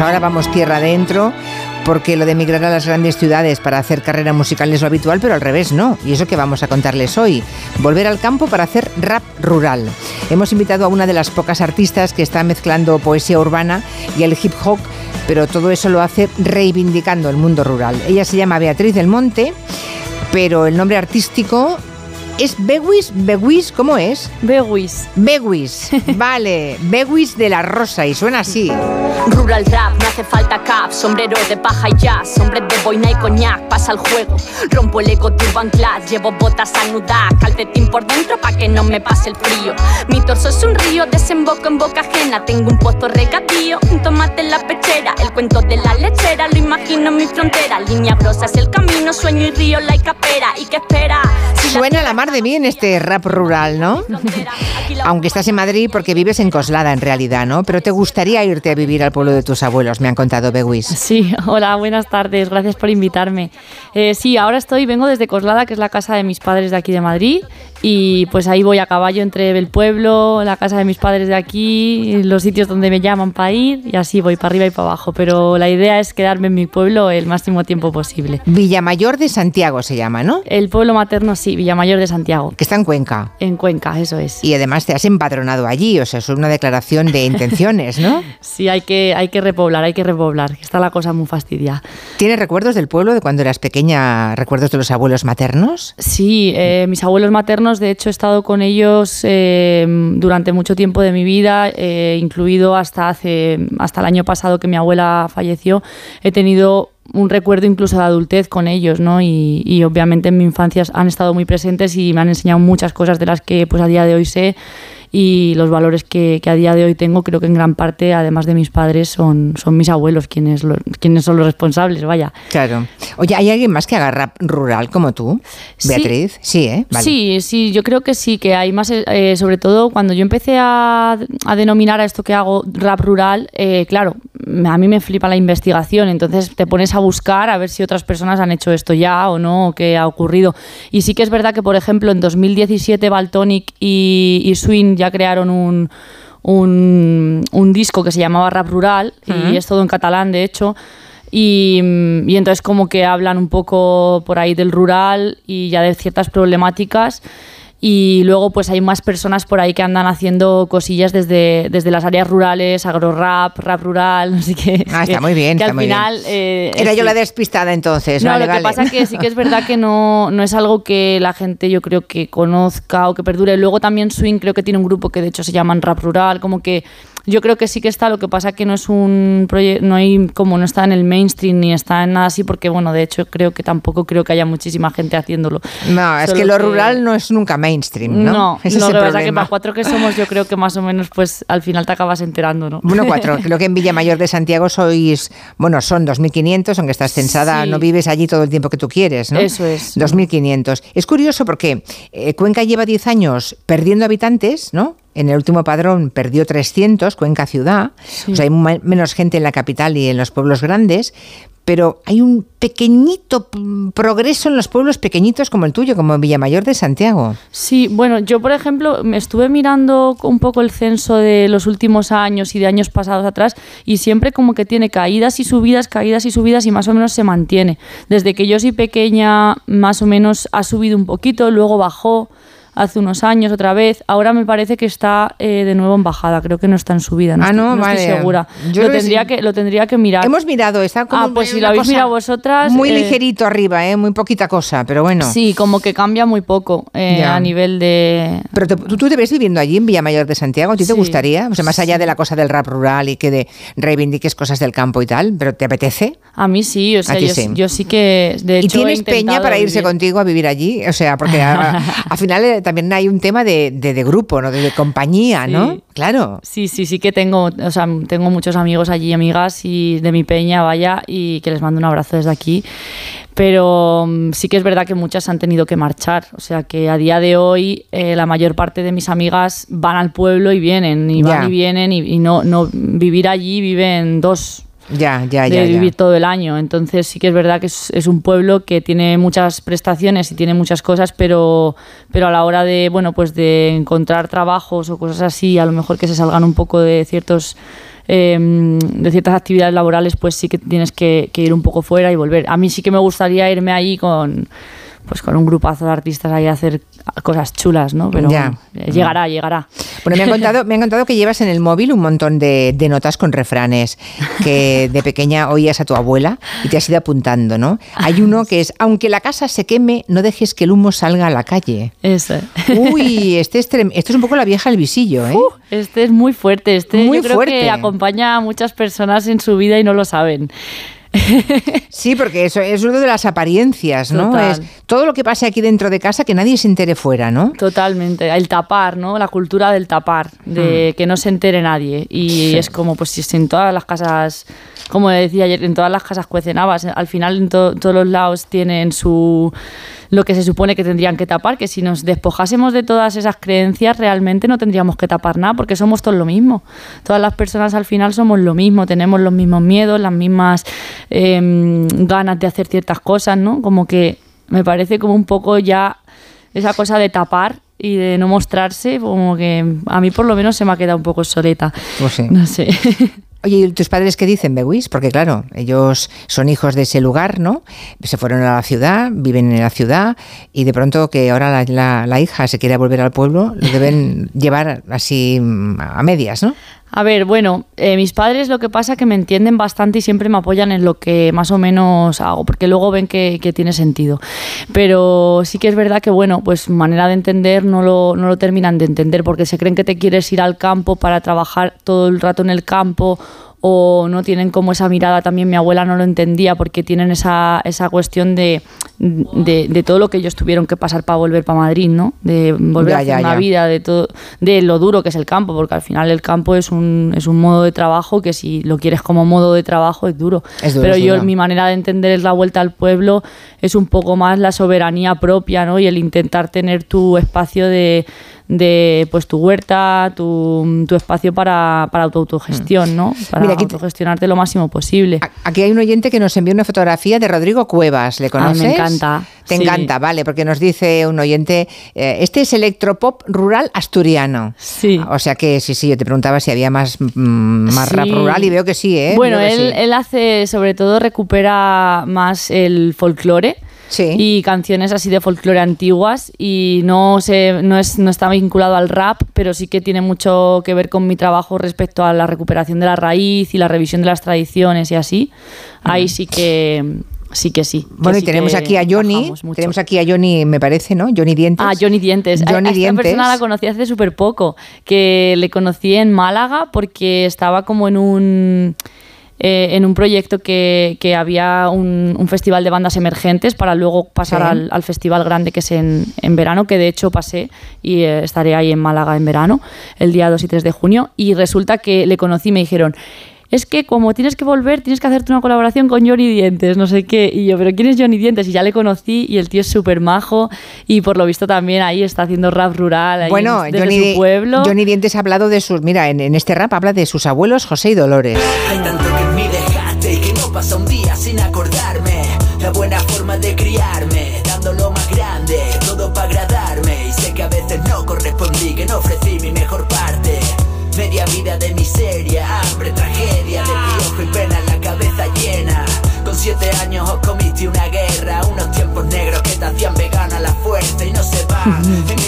Ahora vamos tierra adentro porque lo de emigrar a las grandes ciudades para hacer carrera musical es lo habitual, pero al revés no. Y eso que vamos a contarles hoy. Volver al campo para hacer rap rural. Hemos invitado a una de las pocas artistas que está mezclando poesía urbana y el hip hop, pero todo eso lo hace reivindicando el mundo rural. Ella se llama Beatriz del Monte, pero el nombre artístico ¿Es Bewis? ¿Bewis? ¿Cómo es? Bewis. Bewis. Vale. Bewis de la Rosa y suena así. Rural rap, me hace falta cap, sombrero de paja y jazz, hombre de boina y coñac, pasa el juego. Rompo el eco de Urban Class, llevo botas anudadas, calcetín por dentro pa' que no me pase el frío. Mi torso es un río, desemboco en boca ajena, tengo un pozo regatío, un tomate en la pechera, el cuento de la lechera, lo imagino en mi frontera, línea brosa es el camino, sueño y río la capera, ¿y qué espera? Suena la mar de bien este rap rural, ¿no? Aunque estás en Madrid porque vives en Coslada en realidad, ¿no? Pero te gustaría irte a vivir al pueblo de tus abuelos, me han contado Bewis. Sí, hola, buenas tardes, gracias por invitarme. Eh, sí, ahora estoy, vengo desde Coslada, que es la casa de mis padres de aquí de Madrid, y pues ahí voy a caballo entre el pueblo, la casa de mis padres de aquí, los sitios donde me llaman para ir y así voy para arriba y para abajo. Pero la idea es quedarme en mi pueblo el máximo tiempo posible. Villamayor de Santiago se llama, ¿no? El pueblo materno, sí, Villamayor de Santiago. Que está en Cuenca. En Cuenca, eso es. Y además te has empadronado allí, o sea, es una declaración de intenciones, ¿no? sí, hay que, hay que repoblar, hay que repoblar, está la cosa muy fastidiada. ¿Tienes recuerdos del pueblo de cuando eras pequeña, recuerdos de los abuelos maternos? Sí, eh, mis abuelos maternos de hecho he estado con ellos eh, durante mucho tiempo de mi vida, eh, incluido hasta, hace, hasta el año pasado que mi abuela falleció. He tenido un recuerdo incluso de adultez con ellos, ¿no? Y, obviamente en mi infancia han estado muy presentes y me han enseñado muchas cosas de las que pues a día de hoy sé y los valores que, que, a día de hoy tengo creo que en gran parte, además de mis padres, son, son mis abuelos quienes, lo, quienes son los responsables, vaya. Claro. Oye, ¿hay alguien más que haga rap rural como tú, Beatriz? Sí, sí ¿eh? Vale. Sí, sí, yo creo que sí, que hay más, eh, sobre todo cuando yo empecé a, a, denominar a esto que hago rap rural, eh, claro, a mí me flipa la investigación, entonces te pones a buscar a ver si otras personas han hecho esto ya o no, o qué ha ocurrido. Y sí que es verdad que, por ejemplo, en 2017 Baltonic y, y Swing ya crearon un, un, un, disco que se llamaba Rap Rural, uh -huh. y es todo en catalán, de hecho. Y, y, entonces como que hablan un poco por ahí del rural y ya de ciertas problemáticas y luego pues hay más personas por ahí que andan haciendo cosillas desde, desde las áreas rurales, agrorap, rap rural, así que... Ah, está que, muy bien, que está al muy final... bien. Eh, Era yo la despistada entonces. No, vale, lo que pasa que sí que es verdad que no, no es algo que la gente yo creo que conozca o que perdure. Luego también Swing creo que tiene un grupo que de hecho se llaman Rap Rural, como que yo creo que sí que está, lo que pasa que no es un proyecto, no hay como no está en el mainstream ni está en nada así, porque bueno, de hecho creo que tampoco creo que haya muchísima gente haciéndolo. No, es que lo rural no es nunca mainstream, ¿no? No, Ese no, es el lo que pasa problema. que para cuatro que somos yo creo que más o menos pues al final te acabas enterando, ¿no? Bueno, cuatro. Creo que en Villamayor de Santiago sois, bueno, son 2.500, aunque estás censada, Sí. no vives allí todo el tiempo que tú quieres, ¿no? Eso es. 2.500. Es curioso porque eh, Cuenca lleva 10 años perdiendo habitantes, ¿no? En el último padrón perdió 300, Cuenca ciudad. O sea, hay menos gente en la capital y en los pueblos grandes, pero hay un pequeñito progreso en los pueblos pequeñitos como el tuyo, como Villamayor de Santiago. Sí, bueno, yo por ejemplo me estuve mirando un poco el censo de los últimos años y de años pasados atrás y siempre como que tiene caídas y subidas, caídas y subidas y más o menos se mantiene. Desde que yo soy pequeña más o menos ha subido un poquito, luego bajó hace unos años otra vez. Ahora me parece que está eh, de nuevo en bajada, creo que no está en subida, no, Ah, estoy, no, no estoy segura. Yo lo, tendría que, lo tendría que mirar. Hemos mirado, está como Ah, pues si lo habéis mirado vosotras, Muy eh, ligerito arriba, ¿eh? muy poquita cosa, pero bueno. Sí, como que cambia muy poco eh, a nivel de... Pero te- ¿tú, tú te ves viviendo allí en Villamayor de Santiago, ¿a ti te Sí. gustaría? O sea, más allá de la cosa del rap rural y que de reivindiques cosas del campo y tal, ¿pero te apetece? A mí sí, o sea, A yo sí. yo sí que de hecho ¿Y tienes peña para irse vivir. contigo a vivir allí? O sea, porque a- a- al final eh, también hay un tema de, de- de grupo, ¿no? De, de compañía, ¿no? Sí. Claro. Sí, sí, sí que tengo, o sea, tengo muchos amigos allí, amigas y de mi peña, vaya, y que les mando un abrazo desde aquí. Pero mm, sí que es verdad que muchas han tenido que marchar. O sea que a día de hoy eh, la mayor parte de mis amigas van al pueblo y vienen, y van y vienen, y, y no, no vivir allí viven dos, Ya, ya, de ya. ya. vivir todo el año. Entonces sí que es verdad que es, es un pueblo que tiene muchas prestaciones y tiene muchas cosas, pero, pero a la hora de, bueno, pues de encontrar trabajos o cosas así, a lo mejor que se salgan un poco de ciertos em, de ciertas actividades laborales, pues sí que tienes que, que ir un poco fuera y volver. A mí sí que me gustaría irme ahí con pues con un grupazo de artistas ahí a hacer cosas chulas, ¿no? Pero Ya. llegará, llegará. Bueno, me han contado, me han contado que llevas en el móvil un montón de, de notas con refranes que de pequeña oías a tu abuela y te has ido apuntando, ¿no? Hay uno que es, aunque la casa se queme, no dejes que el humo salga a la calle. Eso. Uy, este es, trem- esto es un poco la vieja del visillo, ¿eh? Este es muy fuerte. Este Muy yo creo fuerte. que acompaña a muchas personas en su vida y no lo saben. Sí, porque eso es uno de las apariencias, ¿no? Total. Es todo lo que pase aquí dentro de casa que nadie se entere fuera, ¿no? Totalmente. El tapar, ¿no? La cultura del tapar, de que no se entere nadie. Y Hmm. Sí. es como, pues si en todas las casas, como decía ayer, en todas las casas cuecen habas. Al final en to- todos los lados tienen su lo que se supone que tendrían que tapar, que si nos despojásemos de todas esas creencias realmente no tendríamos que tapar nada, porque somos todos lo mismo. Todas las personas al final somos lo mismo, tenemos los mismos miedos, las mismas em, ganas de hacer ciertas cosas, ¿no? Como que me parece como un poco ya esa cosa de tapar y de no mostrarse, como que a mí por lo menos se me ha quedado un poco soleta. Pues sí. No sé. Oye, ¿y tus padres qué dicen, Bewis? Porque claro, ellos son hijos de ese lugar, ¿no? Se fueron a la ciudad, viven en la ciudad y de pronto que ahora la, la- la hija se quiere volver al pueblo, lo deben llevar así mm, a medias, ¿no? A ver, bueno, eh, mis padres lo que pasa es que me entienden bastante y siempre me apoyan en lo que más o menos hago, porque luego ven que, tiene sentido. Pero sí que es verdad que, bueno, pues manera de entender no lo, no lo terminan de entender, porque se creen que te quieres ir al campo para trabajar todo el rato en el campo o no tienen como esa mirada, también mi abuela no lo entendía porque tienen esa, esa cuestión de, de, de todo lo que ellos tuvieron que pasar para volver para Madrid, ¿no? De volver Ya, a hacer ya, una ya. vida, de todo, de lo duro que es el campo, porque al final el campo es un, es un modo de trabajo que si lo quieres como modo de trabajo es duro. Es duro, Pero es yo, duro. mi manera de entender es la vuelta al pueblo, es un poco más la soberanía propia, ¿no? Y el intentar tener tu espacio de, de pues tu huerta, tu, tu espacio para, para tu autogestión, ¿no? Para Mm. Mira, aquí autogestionarte lo máximo posible. Aquí hay un oyente que nos envió una fotografía de Rodrigo Cuevas, ¿le Ah, conoces? me encanta, Te sí. encanta, vale, porque nos dice un oyente, eh, este es electropop rural asturiano. Sí. O sea que sí, sí, yo te preguntaba si había más, mm, más rap rural y veo que sí, ¿eh? Bueno, él, sí. él hace, sobre todo, recupera más el folclore. Sí. Y canciones así de folclore antiguas y no se, no es, no está vinculado al rap, pero sí que tiene mucho que ver con mi trabajo respecto a la recuperación de la raíz y la revisión de las tradiciones y así. Ahí sí que sí que sí. que Bueno, y tenemos aquí a Johnny, tenemos aquí a Johnny, me parece, ¿no? Johnny Dientes. Ah, Johnny Dientes. A- Johnny a esta Dientes. persona la conocí hace súper poco, que le conocí en Málaga porque estaba como en un... eh, en un proyecto que, que había un, un festival de bandas emergentes para luego pasar Sí. al, al festival grande que es en, en verano, que de hecho pasé y eh, estaré ahí en Málaga en verano, el día 2 y 3 de junio. Y resulta que le conocí y me dijeron, es que como tienes que volver, tienes que hacerte una colaboración con Johnny Dientes, no sé qué. Y yo, ¿pero quién es Johnny Dientes? Y ya le conocí y el tío es súper majo y por lo visto también ahí está haciendo rap rural ahí Bueno, desde Johnny, su pueblo. Johnny Dientes ha hablado de sus. Mira, en, en este rap habla de sus abuelos José y Dolores. Hay tanto pasa un día sin acordarme. La buena forma de criarme, dando lo más grande, todo para agradarme. Y sé que a veces no correspondí, que no ofrecí mi mejor parte. Media vida de miseria, hambre, tragedia, de piojo y pena en la cabeza llena. Con siete años os comiste una guerra, unos tiempos negros que te hacían vegana a la fuerza y no se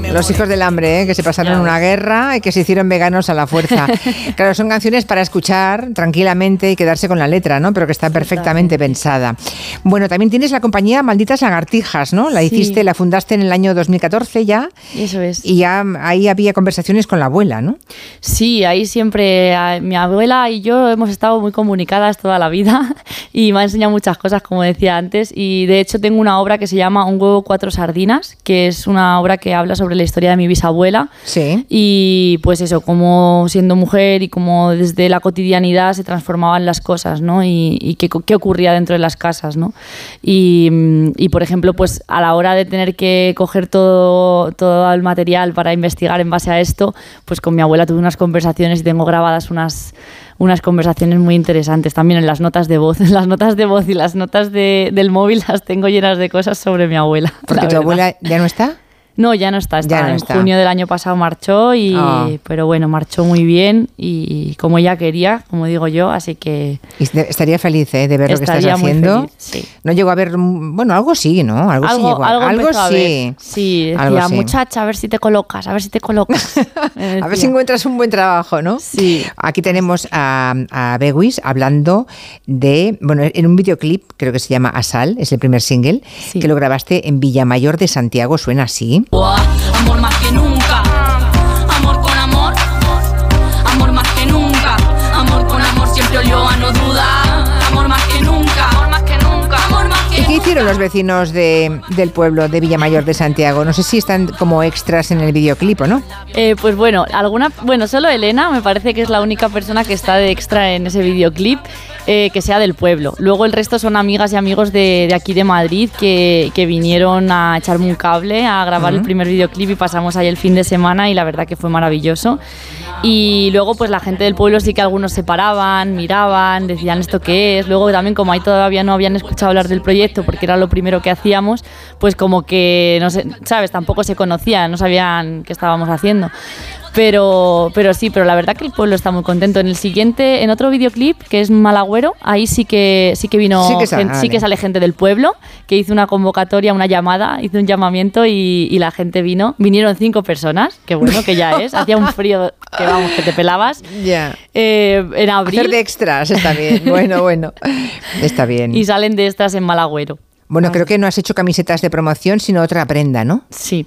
mi Los hijos del hambre, ¿eh? que se pasaron una guerra y que se hicieron veganos a la fuerza. claro, son canciones para escuchar tranquilamente y quedarse con la letra, ¿no? Pero que está perfectamente pensada. Bueno, también tienes la compañía Malditas Lagartijas, ¿no? La Sí. hiciste, la fundaste en el año 2014 ya. Eso es. Y ya ahí había conversaciones con la abuela, ¿no? Sí, ahí siempre a- mi abuela y yo hemos estado muy comunicadas toda la vida y ha enseñado muchas cosas, como decía antes. Y de hecho tengo una obra que se llama Un huevo, cuatro sardinas, que es una obra que habla sobre la historia de mi bisabuela. Sí. Y pues eso, como siendo mujer y como desde la cotidianidad se transformaban las cosas, ¿no? Y, y qué, qué ocurría dentro de las casas, ¿no? Y, y, por ejemplo, pues a la hora de tener que coger todo, todo el material para investigar en base a esto, pues con mi abuela tuve unas conversaciones y tengo grabadas unas, unas conversaciones muy interesantes también en las notas de voz. Las notas de voz y las notas de- del móvil las tengo llenas de cosas sobre mi abuela. Porque tu verdad. abuela ya no está. No, ya no está. está en junio del año pasado marchó, y, ah. pero bueno, marchó muy bien y como ella quería, como digo yo, así que... estaría feliz ¿eh? de ver lo que estás haciendo. No llegó a ver, bueno, algo sí, ¿no? Algo, sí Algo, sí. Sí, decía, muchacha, a ver si te colocas, a ver si te colocas. a ver si encuentras un buen trabajo, ¿no? Sí. Aquí tenemos a, a Bewis hablando de, bueno, en un videoclip, creo que se llama Asal, es el primer single, que lo grabaste en Villamayor de Santiago, suena así. Amor más que nunca. Amor con amor. Amor más que nunca. Amor con amor siempre olió a no duda. Amor más que nunca. Amor más que nunca. Amor más que ¿Y qué hicieron los vecinos de, del pueblo de Villamayor de Santiago? No sé si están como extras en el videoclip o no. Eh, pues bueno, alguna, bueno, solo Elena me parece que es la única persona que está de extra en ese videoclip. Eh, que sea del pueblo. Luego el resto son amigas y amigos de, aquí de Madrid que, vinieron a echarme un cable, a grabar el primer videoclip y pasamos ahí el fin de semana y la verdad que fue maravilloso. Y luego pues la gente del pueblo sí que algunos se paraban, miraban, decían esto qué es. Luego también como ahí todavía no habían escuchado hablar del proyecto porque era lo primero que hacíamos, pues como que, no sé, sabes, tampoco se conocían, no sabían qué estábamos haciendo. Pero, pero sí, pero la verdad que el pueblo está muy contento. En el siguiente, en otro videoclip, que es Malagüero, ahí sí que sí que vino, sí que, sale gente del pueblo, que hizo una convocatoria, una llamada, hizo un llamamiento y, la gente vino. Vinieron cinco personas, que bueno que ya es. Hacía un frío que vamos, que te pelabas. Ya. Eh, en abril. Hacer de extras está bien. Bueno, bueno. Está bien. Y salen de extras en Malagüero. Bueno, creo que no has hecho camisetas de promoción, sino otra prenda, ¿no? Sí,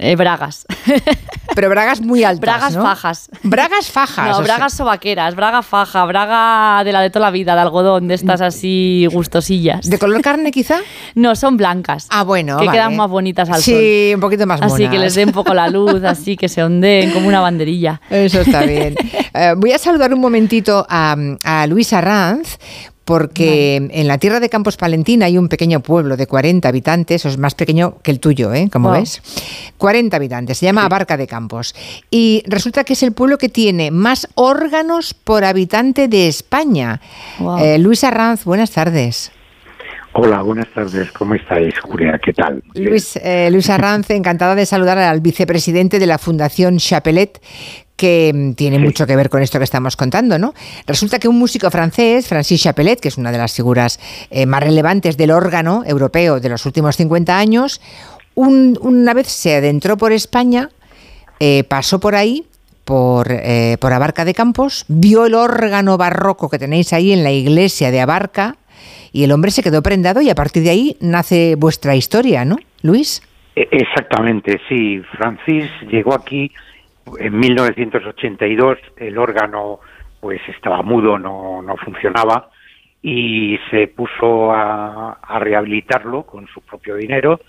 eh, bragas. Pero bragas muy altas. Bragas fajas. Bragas fajas. No, bragas sobaqueras, braga faja, braga de la de toda la vida, de algodón, de estas así gustosillas. ¿De color carne quizá? No, son blancas. Ah, bueno. Que quedan más bonitas al sol. Sí, un poquito más monas. Así que les dé un poco la luz, así que se ondeen como una banderilla. Eso está bien. Eh, voy a saludar un momentito a, a Luisa Ranz, porque en la tierra de Campos Palentina hay un pequeño pueblo de 40 habitantes, es más pequeño que el tuyo, ¿eh? Como ves. 40 habitantes, se llama Abarca de Campos. Y resulta que es el pueblo que tiene más órganos por habitante de España. Eh, Luis Arranz, buenas tardes. Hola, buenas tardes. ¿Cómo estáis, Julia? ¿Qué tal? Luis, eh, Luis Arranz, encantada de saludar al vicepresidente de la Fundación Chapelet, que mm, tiene mucho que ver con esto que estamos contando, ¿no? Resulta que un músico francés, Francis Chapelet, que es una de las figuras eh, más relevantes del órgano europeo de los últimos 50 años, una vez se adentró por España, eh, pasó por ahí, por, eh, por Abarca de Campos, vio el órgano barroco que tenéis ahí en la iglesia de Abarca y el hombre se quedó prendado y a partir de ahí nace vuestra historia, ¿no, Luis? E-, exactamente, sí. Francis llegó aquí en 1982 el órgano pues estaba mudo, no, no funcionaba y se puso a, rehabilitarlo con su propio dinero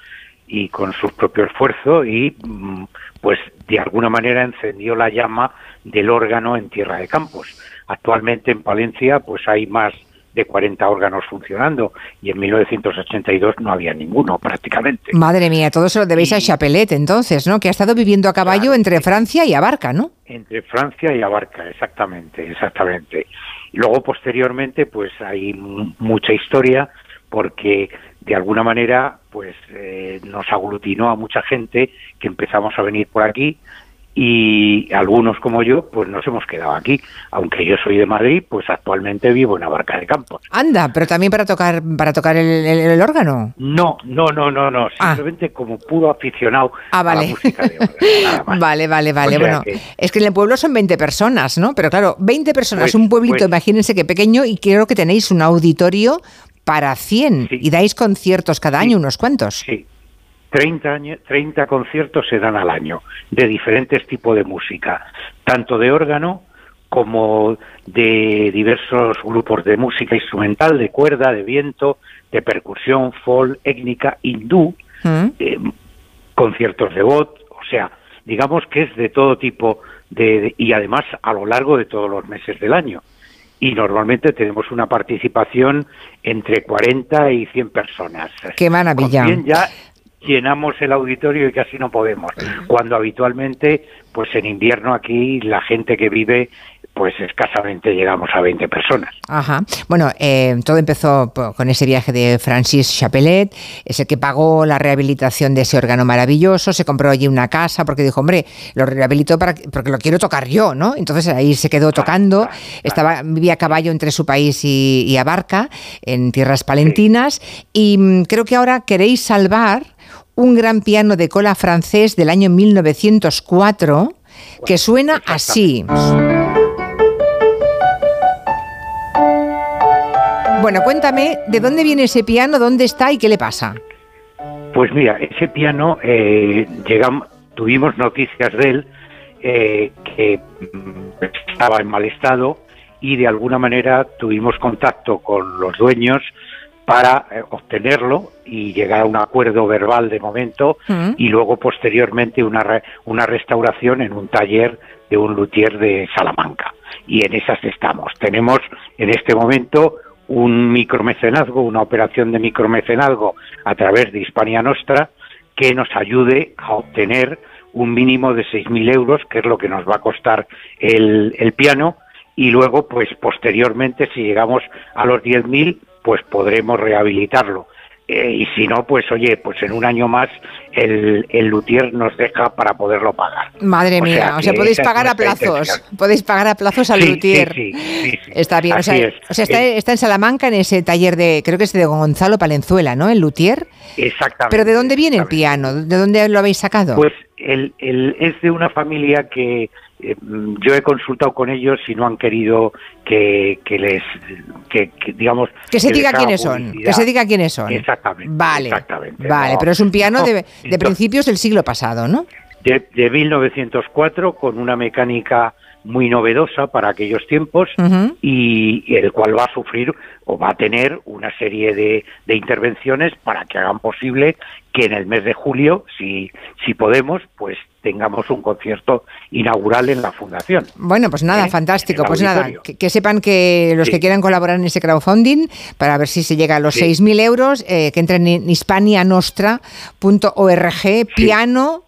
y con su propio esfuerzo y mm, pues de alguna manera encendió la llama del órgano en Tierra de Campos. Actualmente en Palencia pues hay más de 40 órganos funcionando y en 1982 no había ninguno prácticamente. Madre mía, todo eso lo debéis a Chapelet entonces, ¿no? Que ha estado viviendo a caballo entre Francia y Abarca, ¿no? Entre Francia y Abarca, exactamente, exactamente. Y luego posteriormente pues hay mucha historia porque de alguna manera pues eh, nos aglutinó a mucha gente que empezamos a venir por aquí y algunos como yo pues nos hemos quedado aquí. Aunque yo soy de Madrid pues actualmente vivo en Abarca de Campos. Anda pero también para tocar para tocar el, órgano. No no no no no ah. simplemente como puro aficionado ah, vale. a la música de órgano, vale vale vale. Bueno es que en el pueblo son 20 personas no pero claro 20 personas pues, un pueblito pues. imagínense que pequeño y creo que tenéis un auditorio para 100 y dais conciertos cada año unos cuantos. Sí 30, años, 30 conciertos se dan al año de diferentes tipos de música, tanto de órgano como de diversos grupos de música instrumental, de cuerda, de viento, de percusión, folk, étnica, hindú, mm. eh, conciertos de voz, o sea, digamos que es de todo tipo de, y además a lo largo de todos los meses del año. Y normalmente tenemos una participación entre 40 y 100 personas. ¡Qué maravilla! ya llenamos el auditorio y casi no podemos. Cuando habitualmente, pues en invierno aquí la gente que vive pues escasamente llegamos a 20 personas. Ajá. Bueno, eh, todo empezó con ese viaje de Francis Chapelet, ese que pagó la rehabilitación de ese órgano maravilloso, se compró allí una casa porque dijo, hombre, lo rehabilitó para, porque lo quiero tocar yo, ¿no? Entonces ahí se quedó tocando, estaba vivía a caballo entre su país y, Abarca, en tierras palentinas, y mm, creo que ahora queréis salvar un gran piano de cola francés del año 1904 que suena así. Bueno, cuéntame, ¿de dónde viene ese piano? ¿Dónde está y qué le pasa? Pues mira, ese piano, eh, llegamos, tuvimos noticias de él eh, que mm, estaba en mal estado y de alguna manera tuvimos contacto con los dueños para eh, obtenerlo y llegar a un acuerdo verbal de momento mm. y luego posteriormente una, una restauración en un taller de un luthier de Salamanca. Y en esas estamos. Tenemos en este momento un micromecenazgo, una operación de micromecenazgo a través de Hispania Nostra que nos ayude a obtener un mínimo de 6.000 euros, que es lo que nos va a costar el, el piano, y luego, pues posteriormente, si llegamos a los 10.000, pues podremos rehabilitarlo. Eh, y si no, pues oye, pues en un año más el, el luthier nos deja para poderlo pagar. Madre mía, o sea, podéis pagar a plazos, podéis pagar a plazos al luthier. Sí, sí, está bien, o sea, está, está, en Salamanca en ese taller de, creo que es de Gonzalo Palenzuela, ¿no? El luthier. Exactamente. Pero ¿de dónde viene el piano? ¿De dónde lo habéis sacado? Pues el, el, es de una familia que yo he consultado con ellos y no han querido que, les que, digamos que se diga quiénes son que se diga quiénes son. Exactamente vale exactamente, vale pero es un piano de, de principios del siglo pasado no de, de 1904 con una mecánica muy novedosa para aquellos tiempos y, el cual va a sufrir o va a tener una serie de, de, intervenciones para que hagan posible que en el mes de julio, si, si podemos, pues tengamos un concierto inaugural en la fundación. Bueno, pues nada, ¿Eh? fantástico. Pues nada, que, sepan que los que quieran colaborar en ese crowdfunding, para ver si se llega a los 6.000 euros, eh, que entren en hispanianostra.org, piano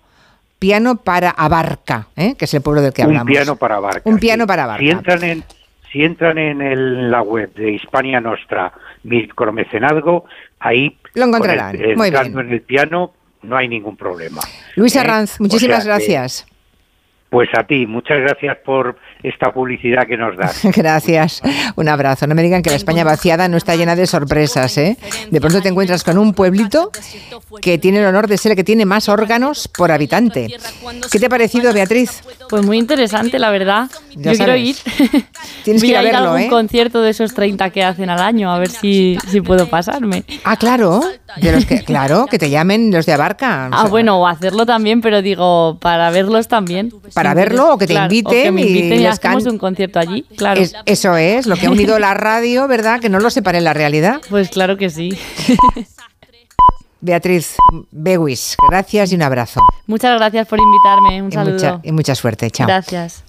piano para Abarca, ¿eh? que es el pueblo del que hablamos. Un piano para Abarca. Un piano para Abarca. Si entran en, si entran en la web de Hispania Nostra Micromecenazgo, ahí lo encontrarán. Muy bien. en el piano no hay ningún problema. Luis ¿Eh? Arranz, muchísimas gracias. Pues a ti, muchas gracias por esta publicidad que nos das. gracias, un abrazo. No me digan que la España vaciada no está llena de sorpresas. ¿eh? De pronto te encuentras con un pueblito que tiene el honor de ser el que tiene más órganos por habitante. ¿Qué te ha parecido, Beatriz? Pues muy interesante, la verdad. Yo quiero ir. Tienes que ir a, verlo, ¿eh? concierto de esos 30 que hacen al año, a ver si, si puedo pasarme. Ah, claro. De los que, claro, que te llamen los de Abarca. ah, bueno, o hacerlo también, pero digo, para verlos también para verlo o que te inviten, y, hacemos un concierto allí, claro. eso es, lo que ha unido la radio, ¿verdad? Que no lo separe en la realidad. Pues claro que sí. Beatriz Bewis, gracias y un abrazo. Muchas gracias por invitarme, un saludo. y mucha suerte, chao. Gracias.